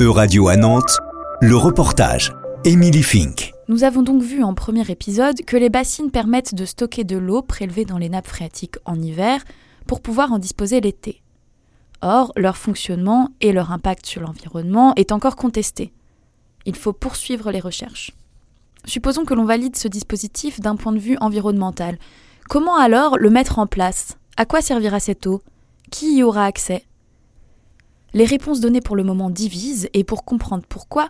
E-Radio à Nantes, le reportage. Émilie Fink. Nous avons donc vu en premier épisode que les bassines permettent de stocker de l'eau prélevée dans les nappes phréatiques en hiver pour pouvoir en disposer l'été. Or, leur fonctionnement et leur impact sur l'environnement est encore contesté. Il faut poursuivre les recherches. Supposons que l'on valide ce dispositif d'un point de vue environnemental. Comment alors le mettre en place? À quoi servira cette eau? Qui y aura accès? Les réponses données pour le moment divisent et pour comprendre pourquoi,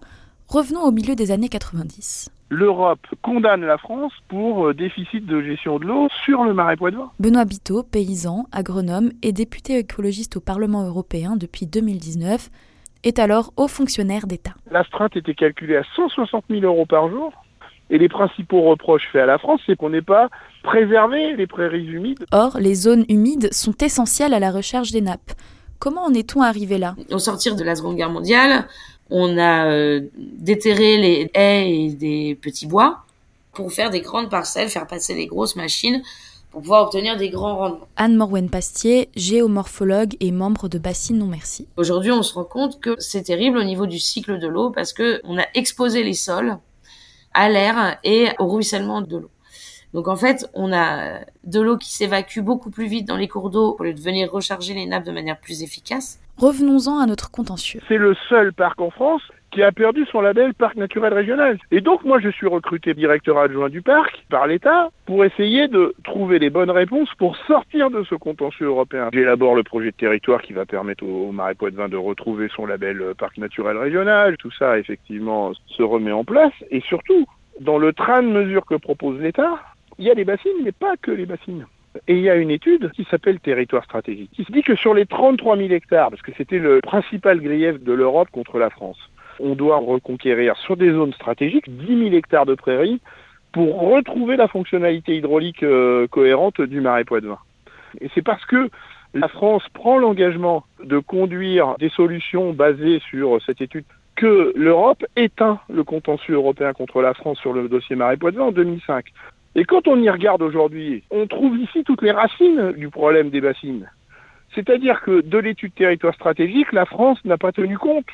revenons au milieu des années 90 l'Europe condamne la France pour euh, déficit de gestion de l'eau sur le marais poitevin. Benoît Biteau, paysan, agronome et député écologiste au Parlement européen depuis 2019, est alors haut fonctionnaire d'État. La strate était calculée à 160 000 euros par jour. Et les principaux reproches faits à la France, c'est qu'on n'ait pas préservé les prairies humides. Or, les zones humides sont essentielles à la recherche des nappes. Comment en est-on arrivé là? Au sortir de la Seconde Guerre mondiale, on a euh, déterré les haies et des petits bois pour faire des grandes parcelles, faire passer des grosses machines pour pouvoir obtenir des grands rendements. Anne Morwen-Pastier, géomorphologue et membre de Bassine Non Merci. Aujourd'hui, on se rend compte que c'est terrible au niveau du cycle de l'eau parce que on a exposé les sols à l'air et au ruissellement de l'eau. Donc en fait, on a de l'eau qui s'évacue beaucoup plus vite dans les cours d'eau pour de venir recharger les nappes de manière plus efficace. Revenons-en à notre contentieux. C'est le seul parc en France qui a perdu son label parc naturel régional. Et donc moi je suis recruté directeur adjoint du parc par l'État pour essayer de trouver les bonnes réponses pour sortir de ce contentieux européen. J'élabore le projet de territoire qui va permettre au, Marais Poitevin de retrouver son label euh, parc naturel régional. Tout ça effectivement se remet en place et surtout dans le train de mesures que propose l'État, il y a les bassines, mais pas que les bassines. Et il y a une étude qui s'appelle Territoire stratégique, qui se dit que sur les 33 000 hectares, parce que c'était le principal grief de l'Europe contre la France, on doit reconquérir sur des zones stratégiques 10 000 hectares de prairies pour retrouver la fonctionnalité hydraulique euh, cohérente du marais poitevin. Et c'est parce que la France prend l'engagement de conduire des solutions basées sur cette étude que l'Europe éteint le contentieux européen contre la France sur le dossier marais poitevin en 2005. Et quand on y regarde aujourd'hui, on trouve ici toutes les racines du problème des bassines. C'est-à-dire que de l'étude territoire stratégique, la France n'a pas tenu compte.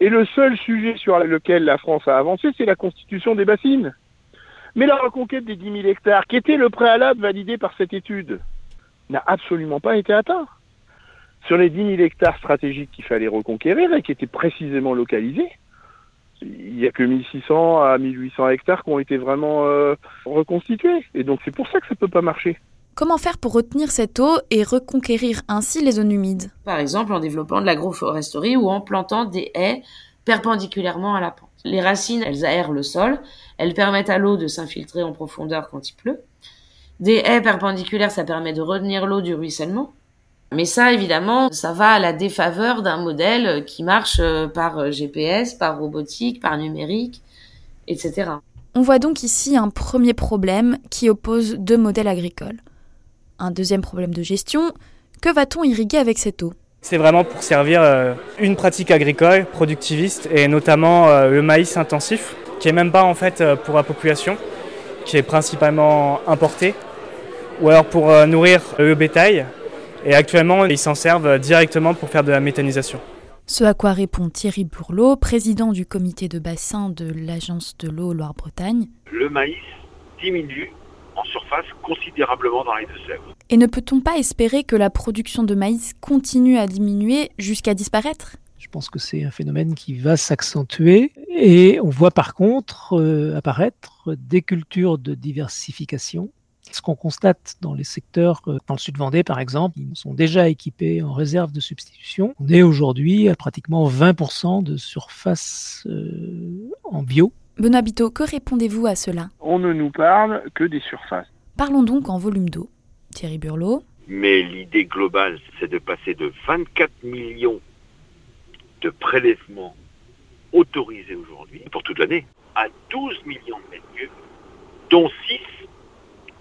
Et le seul sujet sur lequel la France a avancé, c'est la constitution des bassines. Mais la reconquête des 10 000 hectares, qui était le préalable validé par cette étude, n'a absolument pas été atteint. Sur les 10 000 hectares stratégiques qu'il fallait reconquérir et qui étaient précisément localisés, il n'y a que 1600 à 1800 hectares qui ont été vraiment euh, reconstitués. Et donc c'est pour ça que ça ne peut pas marcher. Comment faire pour retenir cette eau et reconquérir ainsi les zones humides? Par exemple en développant de l'agroforesterie ou en plantant des haies perpendiculairement à la pente. Les racines, elles aèrent le sol, elles permettent à l'eau de s'infiltrer en profondeur quand il pleut. Des haies perpendiculaires, ça permet de retenir l'eau du ruissellement. Mais ça, évidemment, ça va à la défaveur d'un modèle qui marche euh, par euh, GPS, par robotique, par numérique, etc. On voit donc ici un premier problème qui oppose deux modèles agricoles. Un deuxième problème de gestion, que va-t-on irriguer avec cette eau? C'est vraiment pour servir euh, une pratique agricole productiviste et notamment le maïs intensif, qui est même pas en fait pour la population, qui est principalement importé, ou alors pour nourrir le bétail, et actuellement, ils s'en servent directement pour faire de la méthanisation. Ce à quoi répond Thierry Burlot, président du comité de bassin de l'Agence de l'eau Loire-Bretagne. Le maïs diminue en surface considérablement dans les Deux-Sèvres. Et ne peut-on pas espérer que la production de maïs continue à diminuer jusqu'à disparaître? Je pense que c'est un phénomène qui va s'accentuer et on voit par contre euh, apparaître des cultures de diversification ce qu'on constate dans les secteurs, euh, dans le sud Vendée par exemple, ils sont déjà équipés en réserve de substitution. On est aujourd'hui à pratiquement 20% de surface euh, en bio. Benoît Biteau, que répondez-vous à cela? On ne nous parle que des surfaces. Parlons donc en volume d'eau. Thierry Burlot. Mais l'idée globale, c'est de passer de 24 millions de prélèvements autorisés aujourd'hui, pour toute l'année, à 12 millions de mètres cubes, dont 6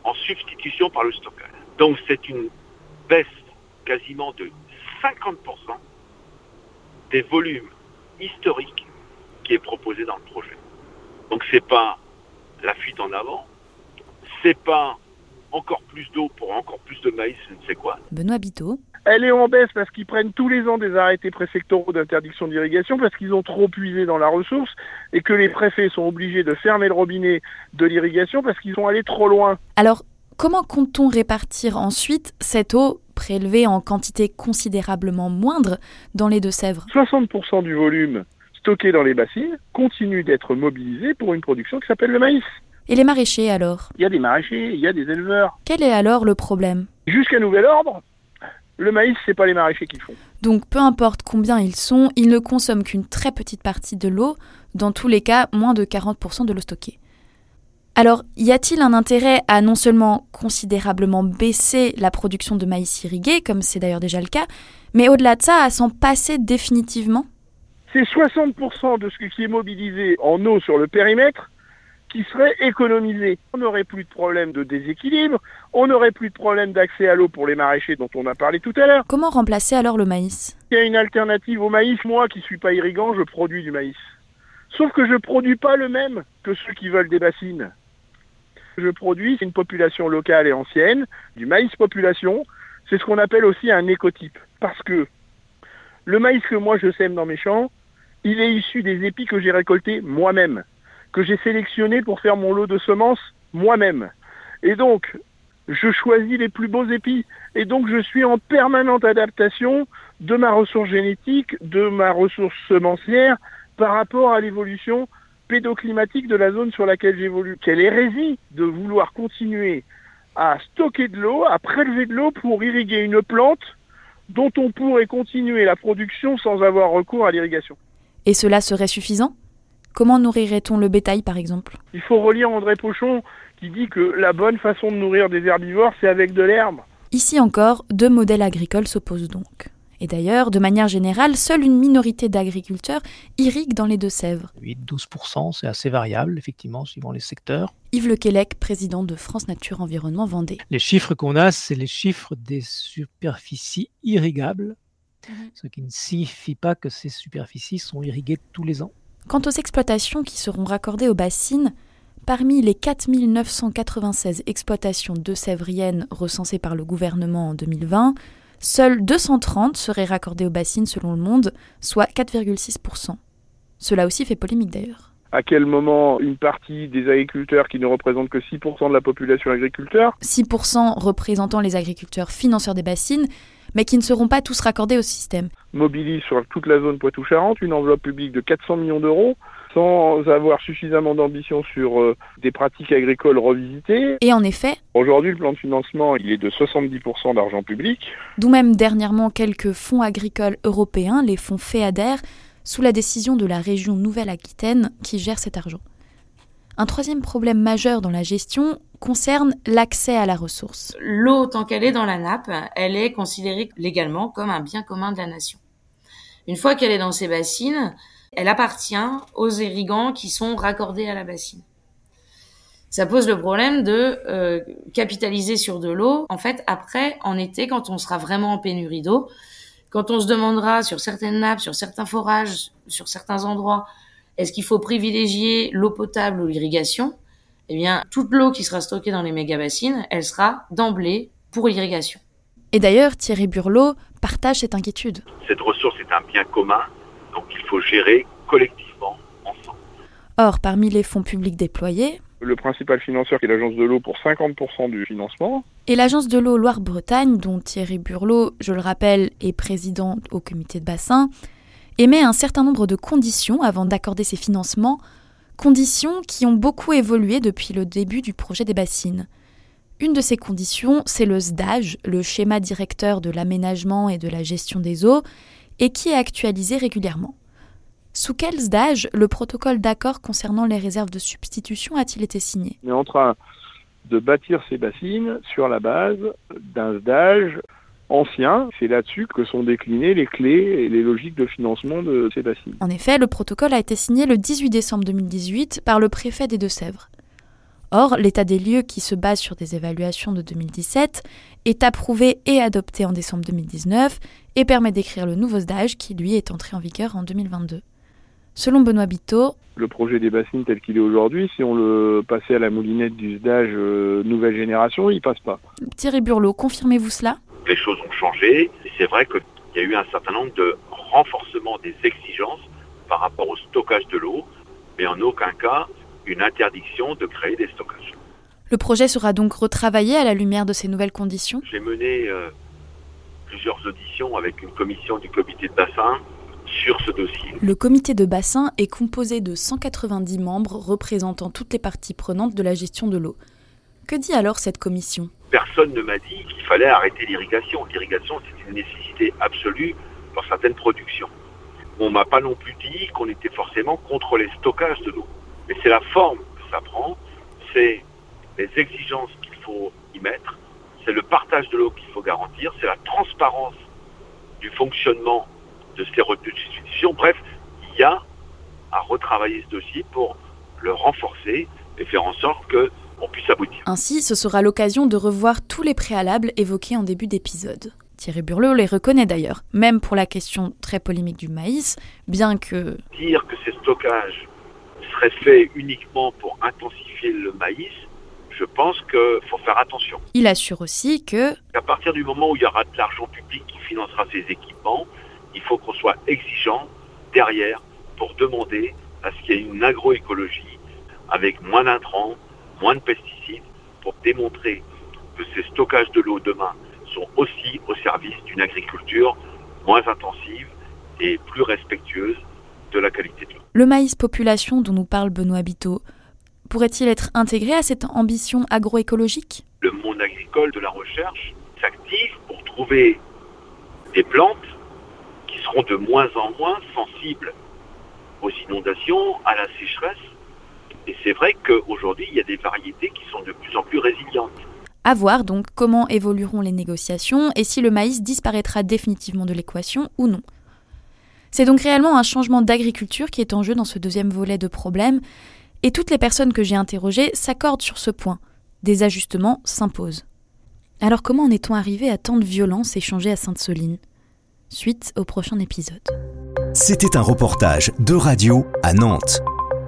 en substitution par le stockage. Donc c'est une baisse quasiment de 50% des volumes historiques qui est proposé dans le projet. Donc c'est pas la fuite en avant, c'est pas encore plus d'eau pour encore plus de maïs, je ne sais quoi. Benoît Biteau. Elle est en baisse parce qu'ils prennent tous les ans des arrêtés préfectoraux d'interdiction d'irrigation parce qu'ils ont trop puisé dans la ressource et que les préfets sont obligés de fermer le robinet de l'irrigation parce qu'ils sont allés trop loin. Alors, comment compte-t-on répartir ensuite cette eau prélevée en quantité considérablement moindre dans les Deux-Sèvres? 60% du volume stocké dans les bassines continue d'être mobilisé pour une production qui s'appelle le maïs. Et les maraîchers alors? Il y a des maraîchers, il y a des éleveurs. Quel est alors le problème? Jusqu'à nouvel ordre, le maïs, c'est pas les maraîchers qui le font. Donc peu importe combien ils sont, ils ne consomment qu'une très petite partie de l'eau, dans tous les cas moins de 40% de l'eau stockée. Alors, y a-t-il un intérêt à non seulement considérablement baisser la production de maïs irrigué, comme c'est d'ailleurs déjà le cas, mais au-delà de ça, à s'en passer définitivement? C'est 60% de ce qui est mobilisé en eau sur le périmètre qui serait économisé. On n'aurait plus de problème de déséquilibre, on n'aurait plus de problème d'accès à l'eau pour les maraîchers dont on a parlé tout à l'heure. Comment remplacer alors le maïs? Il y a une alternative au maïs. Moi qui suis pas irrigant, je produis du maïs. Sauf que je produis pas le même que ceux qui veulent des bassines. Je produis une population locale et ancienne, du maïs population. C'est ce qu'on appelle aussi un écotype. Parce que le maïs que moi je sème dans mes champs, il est issu des épis que j'ai récoltés moi-même, que j'ai sélectionnés pour faire mon lot de semences moi-même. Et donc, je choisis les plus beaux épis. Et donc, je suis en permanente adaptation de ma ressource génétique, de ma ressource semencière par rapport à l'évolution pédoclimatique de la zone sur laquelle j'évolue. Quelle hérésie de vouloir continuer à stocker de l'eau, à prélever de l'eau pour irriguer une plante dont on pourrait continuer la production sans avoir recours à l'irrigation. Et cela serait suffisant? Comment nourrirait-on le bétail par exemple? Il faut relire André Pochon qui dit que la bonne façon de nourrir des herbivores, c'est avec de l'herbe. Ici encore, deux modèles agricoles s'opposent donc. Et d'ailleurs, de manière générale, seule une minorité d'agriculteurs irriguent dans les Deux-Sèvres. 8-12%, c'est assez variable, effectivement, suivant les secteurs. Yves Lequelec, président de France Nature Environnement Vendée. Les chiffres qu'on a, c'est les chiffres des superficies irrigables, ce qui ne signifie pas que ces superficies sont irriguées tous les ans. Quant aux exploitations qui seront raccordées aux bassines, parmi les 4996 exploitations de Sèvriennes recensées par le gouvernement en 2020, seules 230 seraient raccordées aux bassines selon le monde, soit 4,6%. Cela aussi fait polémique d'ailleurs. À quel moment une partie des agriculteurs qui ne représentent que 6% de la population agriculteur? 6% représentant les agriculteurs financeurs des bassines, mais qui ne seront pas tous raccordés au système. mobilise sur toute la zone Poitou-Charentes une enveloppe publique de 400 millions d'euros sans avoir suffisamment d'ambition sur euh, des pratiques agricoles revisitées. Et en effet, Aujourd'hui, le plan de financement, il est de 70% d'argent public. d'où même dernièrement quelques fonds agricoles européens, les fonds FEADER, sous la décision de la région Nouvelle-Aquitaine qui gère cet argent. Un troisième problème majeur dans la gestion concerne l'accès à la ressource. L'eau, tant qu'elle est dans la nappe, elle est considérée légalement comme un bien commun de la nation. Une fois qu'elle est dans ces bassines, elle appartient aux irrigants qui sont raccordés à la bassine. Ça pose le problème de euh, capitaliser sur de l'eau. En fait, après, en été, quand on sera vraiment en pénurie d'eau, quand on se demandera sur certaines nappes, sur certains forages, sur certains endroits, est-ce qu'il faut privilégier l'eau potable ou l'irrigation Eh bien, toute l'eau qui sera stockée dans les méga-bassines, elle sera d'emblée pour l'irrigation. Et d'ailleurs, Thierry Burlot partage cette inquiétude. Cette ressource est un bien commun, donc il faut gérer collectivement, ensemble. Or, parmi les fonds publics déployés, Le principal financeur qui est l'agence de l'eau pour 50% du financement. et l'agence de l'eau Loire-Bretagne, dont Thierry Burlot, je le rappelle, est président au comité de bassin, émet un certain nombre de conditions avant d'accorder ces financements, conditions qui ont beaucoup évolué depuis le début du projet des bassines. Une de ces conditions, c'est le SDAGE, le schéma directeur de l'aménagement et de la gestion des eaux, et qui est actualisé régulièrement. Sous quel SDAGE le protocole d'accord concernant les réserves de substitution a-t-il été signé? On est en train de bâtir ces bassines sur la base d'un SDAGE ancien. C'est là-dessus que sont déclinées les clés et les logiques de financement de ces bassines. En effet, le protocole a été signé le 18 décembre 2018 par le préfet des Deux-Sèvres. Or, l'état des lieux qui se base sur des évaluations de 2017 est approuvé et adopté en décembre 2019 et permet d'écrire le nouveau SDAGE qui, lui, est entré en vigueur en 2022. Selon Benoît Biteau, Le projet des bassines tel qu'il est aujourd'hui, si on le passait à la moulinette du SDAGE euh, nouvelle génération, il passe pas. Thierry Burlot, confirmez-vous cela? Les choses ont changé. Et c'est vrai qu'il y a eu un certain nombre de renforcements des exigences par rapport au stockage de l'eau, mais en aucun cas une interdiction de créer des stockages. Le projet sera donc retravaillé à la lumière de ces nouvelles conditions? J'ai mené euh, plusieurs auditions avec une commission du comité de bassin sur ce dossier. Le comité de bassin est composé de 190 membres représentant toutes les parties prenantes de la gestion de l'eau. Que dit alors cette commission? Personne ne m'a dit qu'il fallait arrêter l'irrigation. L'irrigation, c'est une nécessité absolue dans certaines productions. On m'a pas non plus dit qu'on était forcément contre les stockages de l'eau. Mais c'est la forme que ça prend, c'est les exigences qu'il faut y mettre, c'est le partage de l'eau qu'il faut garantir, c'est la transparence du fonctionnement de ces retenues de substitution. Bref, il y a à retravailler ce dossier pour le renforcer et faire en sorte qu'on puisse aboutir. Ainsi, ce sera l'occasion de revoir tous les préalables évoqués en début d'épisode. Thierry Burlot les reconnaît d'ailleurs, même pour la question très polémique du maïs, bien que... Dire que ces stockages seraient faits uniquement pour intensifier le maïs, je pense qu'il faut faire attention. Il assure aussi que... À partir du moment où il y aura de l'argent public qui financera ces équipements, il faut qu'on soit exigeant derrière pour demander à ce qu'il y ait une agroécologie avec moins d'intrants, moins de pesticides, pour démontrer que ces stockages de l'eau demain sont aussi au service d'une agriculture moins intensive et plus respectueuse de la qualité de l'eau. Le maïs population dont nous parle Benoît Biteau pourrait-il être intégré à cette ambition agroécologique? Le monde agricole de la recherche s'active pour trouver des plantes qui seront de moins en moins sensibles aux inondations, à la sécheresse. Et c'est vrai qu'aujourd'hui, il y a des variétés qui sont de plus en plus résilientes. À voir donc comment évolueront les négociations et si le maïs disparaîtra définitivement de l'équation ou non. C'est donc réellement un changement d'agriculture qui est en jeu dans ce deuxième volet de problème, et toutes les personnes que j'ai interrogées s'accordent sur ce point. Des ajustements s'imposent. Alors comment en est-on arrivé à tant de violence échangée à Sainte-Soline? Suite au prochain épisode. C'était un reportage de radio à Nantes,